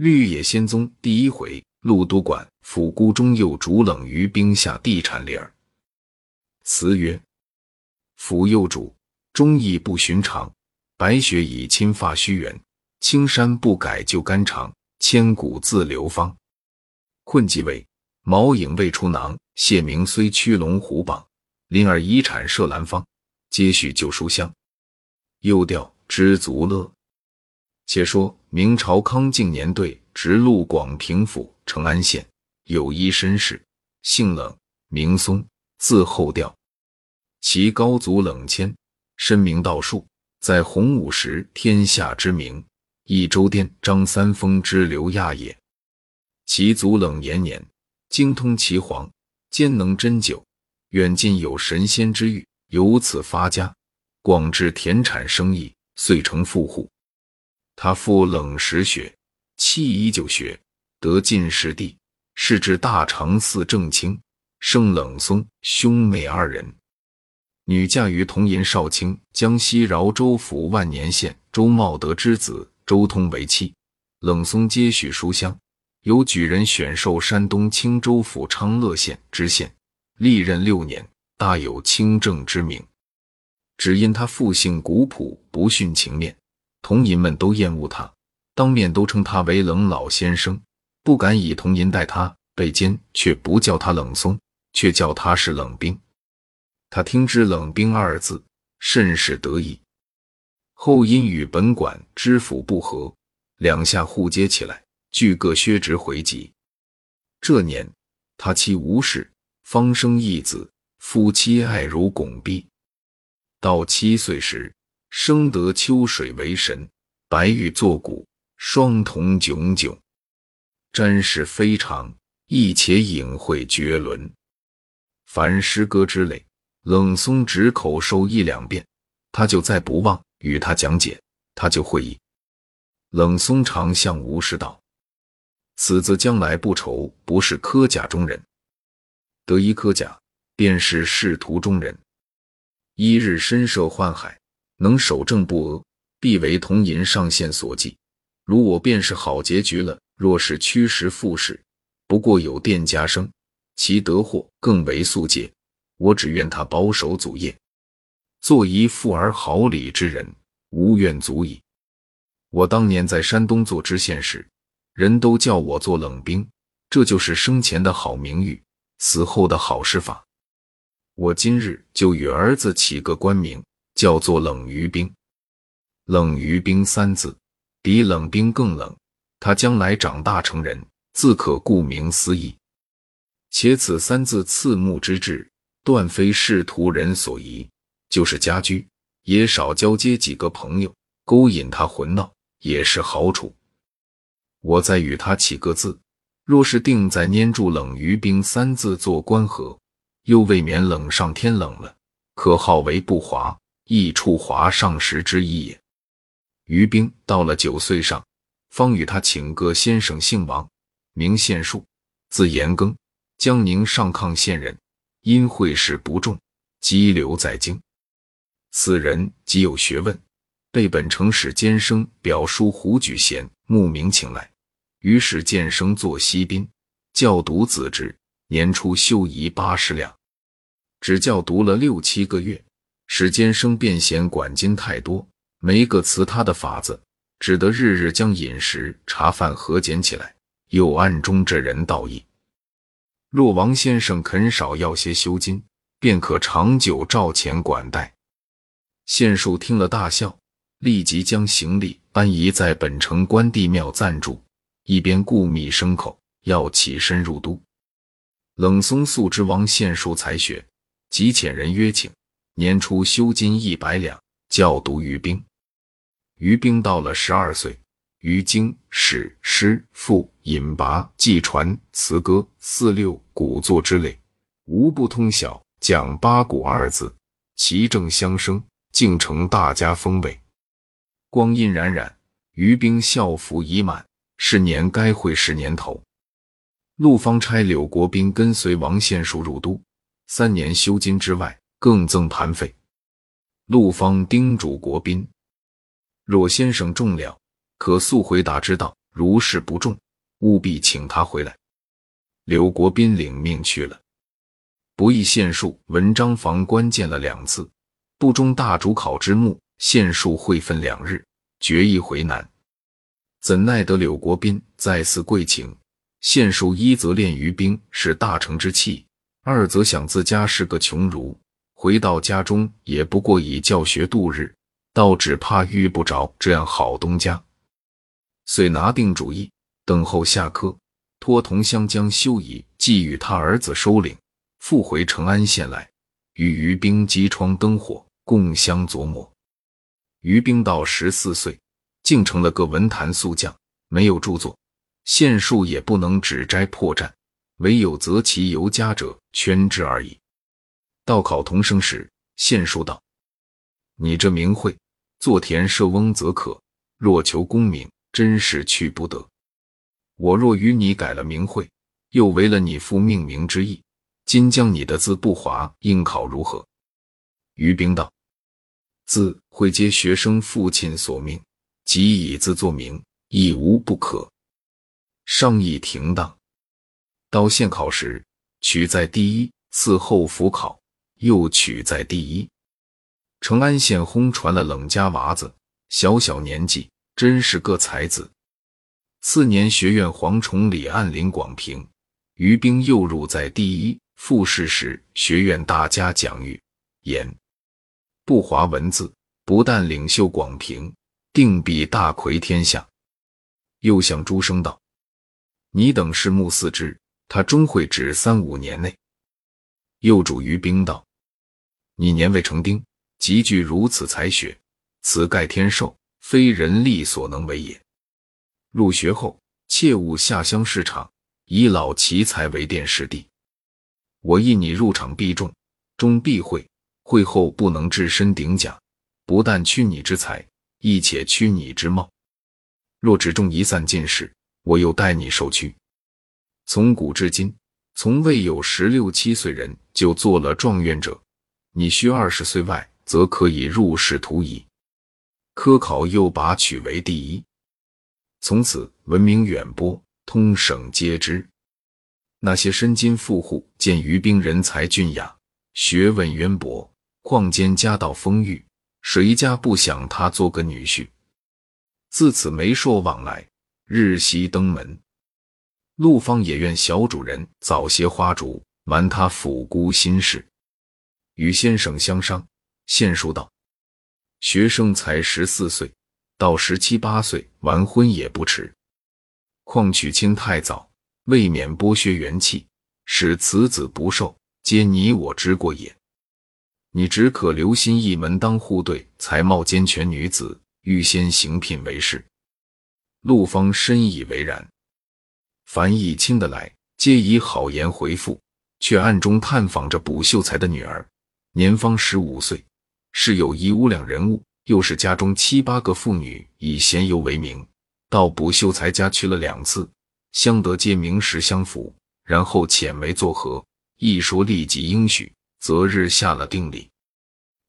绿野仙踪第一回，陆都管府孤中又主冷于冰下地产灵儿。词曰：府幼主，忠义不寻常。白雪已侵发须圆，青山不改旧肝肠。千古自流芳。困即位，毛影未出囊。谢明虽驱龙虎榜，麟儿遗产设兰芳。接续旧书香，又调知足乐。且说明朝康靖年，对直隶广平府成安县有一绅士，姓冷，名松，字后调。其高祖冷谦，深明道术，在洪武时天下之名，益州店张三丰之流亚也。其祖冷延年，精通岐黄，兼能针灸，远近有神仙之誉，由此发家，广置田产生意，遂成富户。他父冷实学，妻依旧学，得进士第，仕至大长寺正卿，生冷松兄妹二人。女嫁于同银少卿，江西饶州府万年县周茂德之子周通为妻。冷松接续书香，由举人选授山东青州府昌乐县知县，历任六年，大有清正之名。只因他父性古朴，不徇情面。童银们都厌恶他，当面都称他为冷老先生，不敢以童银待他。被奸却不叫他冷松，却叫他是冷冰。他听之“冷冰”二字，甚是得意。后因与本管知府不和，两下互揭起来，俱各削职回籍。这年他妻无事，方生一子，夫妻爱如拱璧。到七岁时。生得秋水为神，白玉作骨，双瞳炯炯，瞻视非常，亦且隐晦绝伦。凡诗歌之类，冷松只口授一两遍，他就再不忘与他讲解，他就会意。冷松常向吴氏道：“此子将来不愁不是科甲中人，得一科甲，便是仕途中人。一日身涉宦海。”能守正不阿，必为铜银上线所忌。如我便是好结局了。若是驱时复士，不过有店家生，其得货更为速捷。我只愿他保守祖业，做一富而好礼之人，无怨足矣。我当年在山东做知县时，人都叫我做冷兵，这就是生前的好名誉，死后的好施法。我今日就与儿子起个官名。叫做冷于冰，冷于冰三字比冷冰更冷。他将来长大成人，自可顾名思义。且此三字刺目之至，断非仕途人所宜。就是家居，也少交接几个朋友，勾引他混闹，也是好处。我再与他起个字，若是定在粘住冷于冰三字做官合，又未免冷上天冷了，可号为不华。益处华上时之意也。于冰到了九岁上，方与他请个先生，姓王，名献树，字延庚，江宁上抗县人。因会试不中，羁留在京。此人极有学问，被本城使监生表叔胡举贤慕名请来，于是见生作西宾，教读子侄，年初修仪八十两，只教读了六七个月。史监生便嫌管金太多，没个辞他的法子，只得日日将饮食茶饭合减起来，又暗中这人道义。若王先生肯少要些修金，便可长久照钱管待。县树听了大笑，立即将行李搬移在本城关帝庙暂住，一边顾觅牲口，要起身入都。冷松素知王县树才学，即遣人约请。年初修金一百两，教读于兵。于兵到了十二岁，于经史诗赋引拔记传词歌四六古作之类，无不通晓。讲八股二字，其正相生，竟成大家风味。光阴荏苒，于兵校服已满，是年该会是年头。陆方差柳国斌跟随王献书入都，三年修金之外。更增盘费。陆方叮嘱国宾：若先生中了，可速回答之道。如是不重，务必请他回来。刘国斌领命去了。不意县术文章房关见了两次，不中大主考之目，县术会分两日决意回南。怎奈得柳国斌再次跪请，县术一则恋于兵是大成之器，二则想自家是个穷儒，回到家中也不过以教学度日，倒只怕遇不着这样好东家，遂拿定主意，等候下课，托同乡将修仪寄与他儿子收领。复回成安县来，与于兵击窗灯火，共相琢磨。于兵到十四岁，竟成了个文坛宿将，没有著作，县树也不能指摘破绽，唯有择其尤佳者圈之而已。到考童生时，县书道：“你这名讳，做田舍翁则可；若求功名，真是去不得。我若与你改了名讳，又违了你父命名之意。”今将你的字不划，应考如何？于兵道：“字会接学生父亲所命，即以字作名，亦无不可。”上议停当。到县考时，取在第一，次后辅考又取在第一。成安县轰传了冷家娃子，小小年纪，真是个才子。次年学院蝗虫里按领广平，于兵又入在第一。复试时，学院大家讲誉言不华文字，不但领袖广平，定必大魁天下。又向诸生道：“你等是目四之，他终会指三五年内。”又主于兵道：“你年未成丁，极具如此才学，此盖天授，非人力所能为也。入学后，切勿下乡市场，以老奇才为殿师弟。”我意你入场必中，中必会，会后不能置身顶甲，不但屈你之才，亦且屈你之貌。若只中一散进士，我又待你受屈。从古至今，从未有十六七岁人就做了状元者。你需二十岁外，则可以入仕途矣。科考又拔取为第一，从此闻名远播，通省皆知。那些身金富户见于兵人才俊雅，学问渊博，况兼家道丰裕，谁家不想他做个女婿？自此媒妁往来，日夕登门。陆方也愿小主人早些花烛，瞒他抚姑心事。与先生相商，县书道：学生才十四岁，到十七八岁完婚也不迟。况娶亲太早。未免剥削元气，使此子不受，皆你我之过也。你只可留心一门当户对，才貌兼全女子，预先行聘为氏。陆方深以为然。凡一亲的来，皆以好言回复，却暗中探访着卜秀才的女儿，年方十五岁，是有一屋两人物，又是家中七八个妇女以闲游为名，到卜秀才家去了两次。相得皆名实相符，然后遣为作和，一说立即应许，择日下了定礼。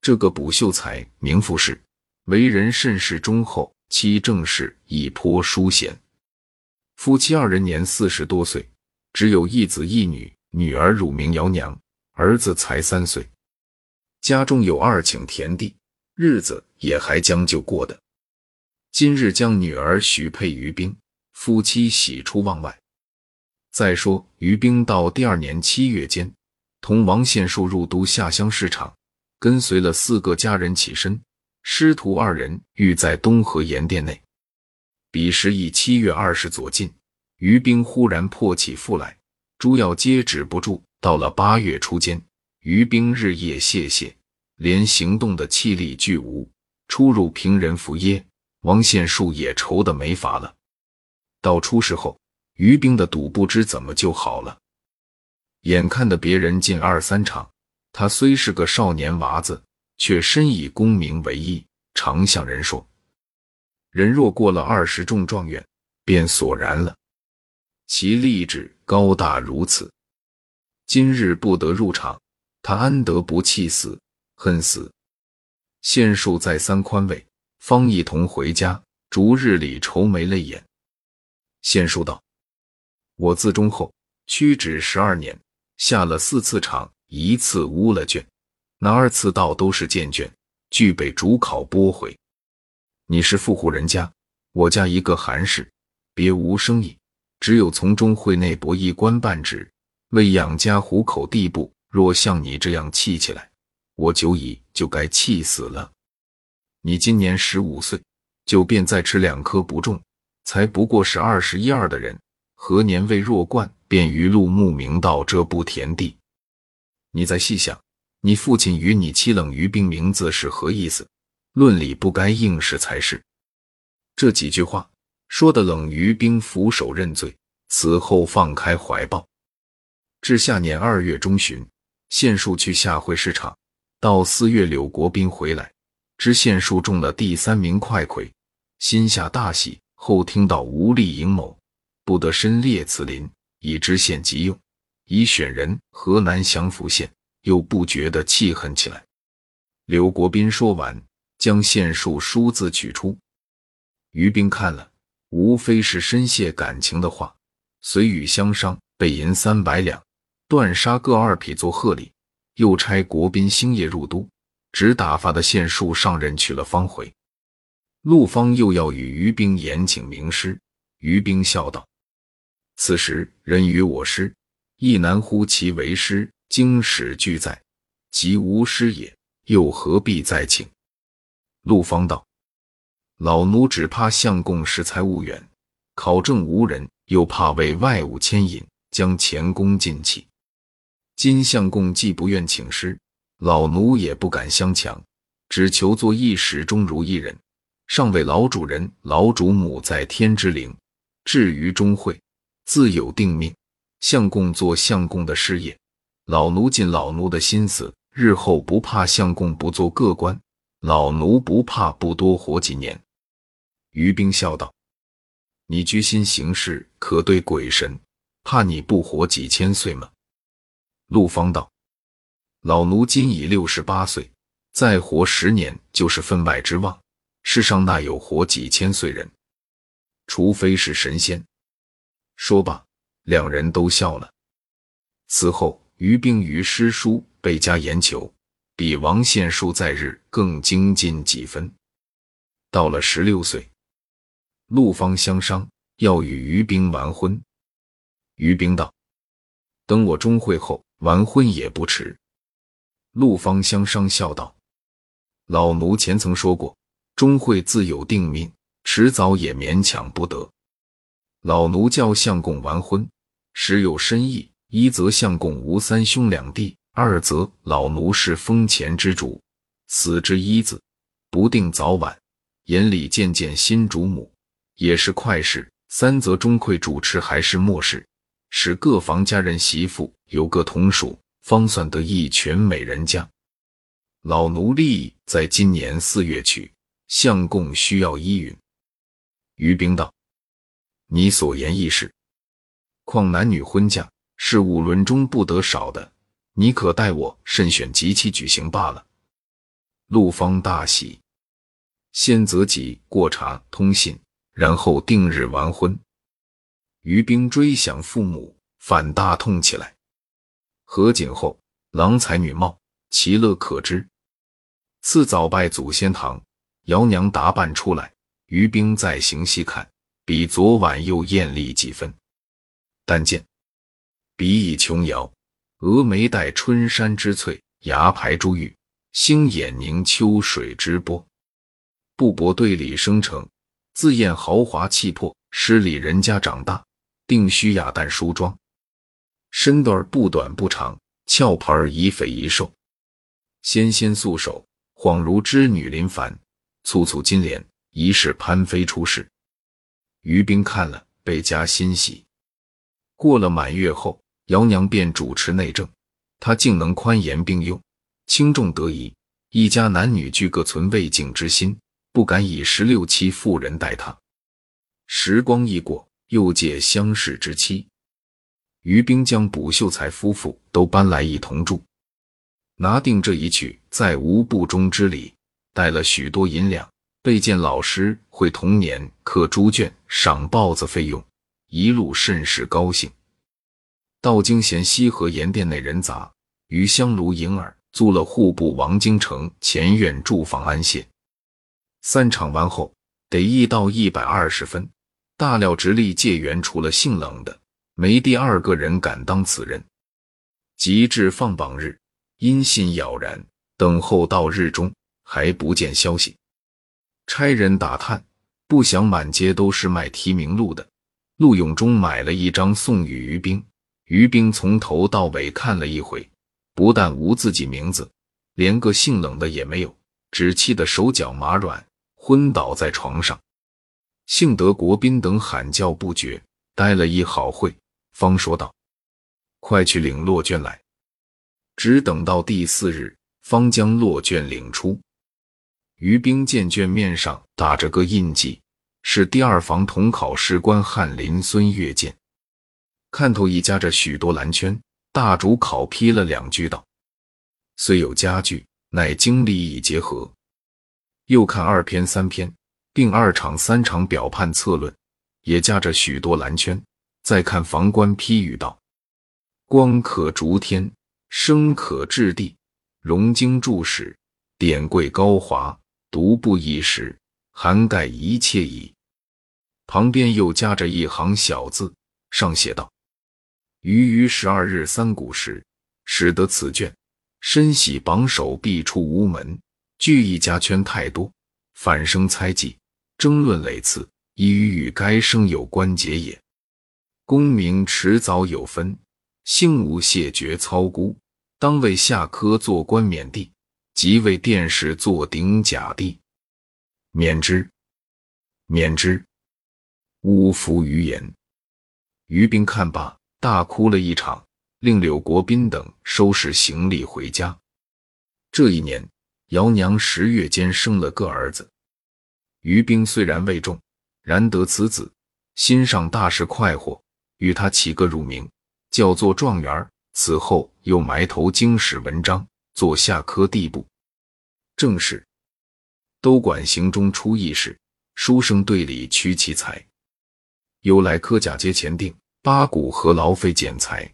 这个卜秀才名富士，为人甚是忠厚，妻正氏亦颇淑贤。夫妻二人年四十多岁，只有一子一女，女儿乳名姚娘，儿子才三岁。家中有二顷田地，日子也还将就过的。今日将女儿许配于兵。夫妻喜出望外。再说，于兵到第二年七月间，同王献树入都下乡市场，跟随了四个家人起身。师徒二人欲在东河盐店内。彼时已七月二十左近，于兵忽然破起腹来，诸药皆止不住。到了八月初间，于兵日夜泄泻，连行动的气力俱无，出入平人服耶。王献树也愁得没法了。到出事后，于兵的赌不知怎么就好了。眼看的别人进二三场，他虽是个少年娃子，却深以功名为意，常向人说：“人若过了二十中状元，便索然了。其立志高大如此，今日不得入场，他安得不气死、恨死？”县树再三宽慰，方一同回家，逐日里愁眉泪眼。县书道：“我自中后屈指十二年，下了四次场，一次污了卷，哪二次到都是见卷，俱被主考拨回。你是富户人家，我家一个寒士，别无生意，只有从中会内博一官半职，为养家糊口地步。若像你这样气起来，我久矣就该气死了。你今年十五岁，就便再吃两颗不中。”才不过是二十一二的人，何年未弱冠，便于路慕名到这步田地？你再细想，你父亲与你妻冷于冰名字是何意思？论理不该应试才是。这几句话说的，冷于冰俯首认罪，此后放开怀抱。至下年二月中旬，县树去下会市场，到四月柳国斌回来，知县树中了第三名快魁，心下大喜。后听到无力营谋，不得申列此林，以知县急用，已选人河南降福县，又不觉得气恨起来。柳国斌说完，将县书书字取出，于斌看了，无非是深谢感情的话，随与相商，备银三百两，断杀各二匹做贺礼，又差国宾星夜入都，只打发的县书上任去了方回。陆方又要与于兵言请名师，于兵笑道：“此时人与我师，亦难乎其为师。经史俱在，即无师也，又何必再请？”陆方道：“老奴只怕相公识才务远，考证无人，又怕为外物牵引，将前功尽弃。今相公既不愿请师，老奴也不敢相强，只求做一始终如一人。”上为老主人、老主母在天之灵，至于钟会，自有定命。相公做相公的事业，老奴尽老奴的心思，日后不怕相公不做个官，老奴不怕不多活几年。于冰笑道：“你居心行事，可对鬼神，怕你不活几千岁吗？”陆方道：“老奴今已六十八岁，再活十年就是分外之望。”世上哪有活几千岁人？除非是神仙。说罢，两人都笑了。此后，于兵于诗书倍加研求，比王献书在日更精进几分。到了十六岁，陆方相商要与于冰完婚。于冰道：“等我中会后完婚也不迟。”陆方相商笑道：“老奴前曾说过。”终会自有定命，迟早也勉强不得。老奴叫相公完婚，实有深意。一则相公无三兄两弟，二则老奴是封前之主，死之一字，不定早晚。眼里见见新主母，也是快事。三则钟会主持还是末事，使各房家人媳妇有个同属，方算得一全美人家。老奴立意在今年四月娶。相公需要依允。于冰道：“你所言亦是。况男女婚嫁是五伦中不得少的，你可待我慎选吉期举行罢了。”陆方大喜，先择吉过茶通信，然后定日完婚。于冰追想父母，反大痛起来。合卺后，郎才女貌，其乐可知。次早拜祖先堂。姚娘打扮出来，于冰再行细看，比昨晚又艳丽几分。但见鼻翼琼瑶，峨眉带春山之翠，牙排珠玉，星眼凝秋水之波。布帛对里生成，自艳豪华气魄。诗里人家长大，定须雅淡梳妆。身段不短不长，俏盘宜肥宜瘦，纤纤素手，恍如织女临凡。簇簇金莲，疑是潘妃出世。于冰看了，倍加欣喜。过了满月后，姚娘便主持内政，她竟能宽严并用，轻重得宜，一家男女俱各存未敬之心，不敢以十六七妇人待她。时光一过，又借相识之期，于冰将卜秀才夫妇都搬来一同住，拿定这一去，再无不忠之礼。带了许多银两，备见老师会同年刻猪圈、赏豹子费用，一路甚是高兴。道经贤西河盐店内人杂，于香炉银耳租了户部王京城前院住房安歇。三场完后，得一到一百二十分。大料直隶界员除了姓冷的，没第二个人敢当此人。及至放榜日，音信杳然，等候到日中，还不见消息。差人打探，不想满街都是卖提名录的。陆永忠买了一张送与于兵，于兵从头到尾看了一回，不但无自己名字，连个姓冷的也没有，只气得手脚麻软，昏倒在床上。幸得国宾等喊叫不绝，待了一好会，方说道：“快去领落卷来。”只等到第四日，方将落卷领出。于兵见卷面上打着个印记，是第二房统考试官翰林孙岳见。看头已夹着许多蓝圈。大主考批了两句道：“虽有佳句，乃经历已结合。”又看二篇三篇，并二场三场表判策论，也夹着许多蓝圈。再看房官批语道：“光可逐天，声可至地，融经注史，典贵高华。”独步一时，涵盖一切矣。旁边又夹着一行小字，上写道：“余于十二日三鼓时，使得此卷，深喜榜首必出无门。句意加圈太多，反生猜忌，争论累次，已与该生有关节也。功名迟早有分，幸无谢绝操孤，当为下科做官冕帝。”即为殿试做顶甲第，免之，免之。呜服于言。于兵看罢，大哭了一场，令柳国宾等收拾行李回家。这一年，姚娘十月间生了个儿子。于兵虽然未中，然得此子，心上大是快活，与他起个乳名，叫做状元。此后又埋头经史文章。做下科地部正是都管行中出义士，书生队里屈其才。由来科甲皆前定八股和劳费剪裁。